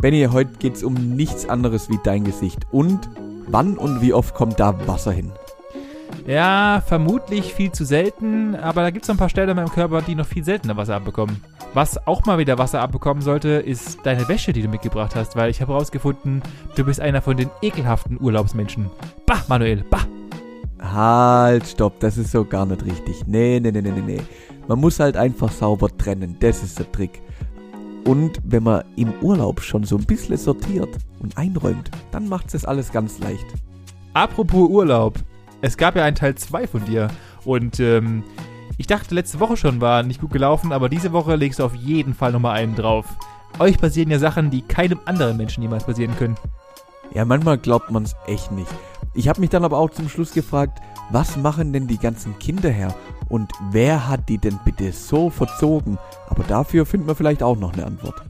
Benny, heute geht's um nichts anderes wie dein Gesicht. Und wann und wie oft kommt da Wasser hin? Ja, vermutlich viel zu selten, aber da gibt es ein paar Stellen in meinem Körper, die noch viel seltener Wasser abbekommen. Was auch mal wieder Wasser abbekommen sollte, ist deine Wäsche, die du mitgebracht hast, weil ich habe herausgefunden, du bist einer von den ekelhaften Urlaubsmenschen. Bah, Manuel, bah! Halt, stopp, das ist so gar nicht richtig. Nee, nee, nee, nee, nee. Man muss halt einfach sauber trennen, das ist der Trick. Und wenn man im Urlaub schon so ein bisschen sortiert und einräumt, dann macht es alles ganz leicht. Apropos Urlaub, es gab ja einen Teil 2 von dir. Und ähm, ich dachte, letzte Woche schon war nicht gut gelaufen, aber diese Woche legst du auf jeden Fall nochmal einen drauf. Euch passieren ja Sachen, die keinem anderen Menschen jemals passieren können. Ja, manchmal glaubt man es echt nicht. Ich habe mich dann aber auch zum Schluss gefragt, was machen denn die ganzen Kinder her? Und wer hat die denn bitte so verzogen? Aber dafür finden wir vielleicht auch noch eine Antwort.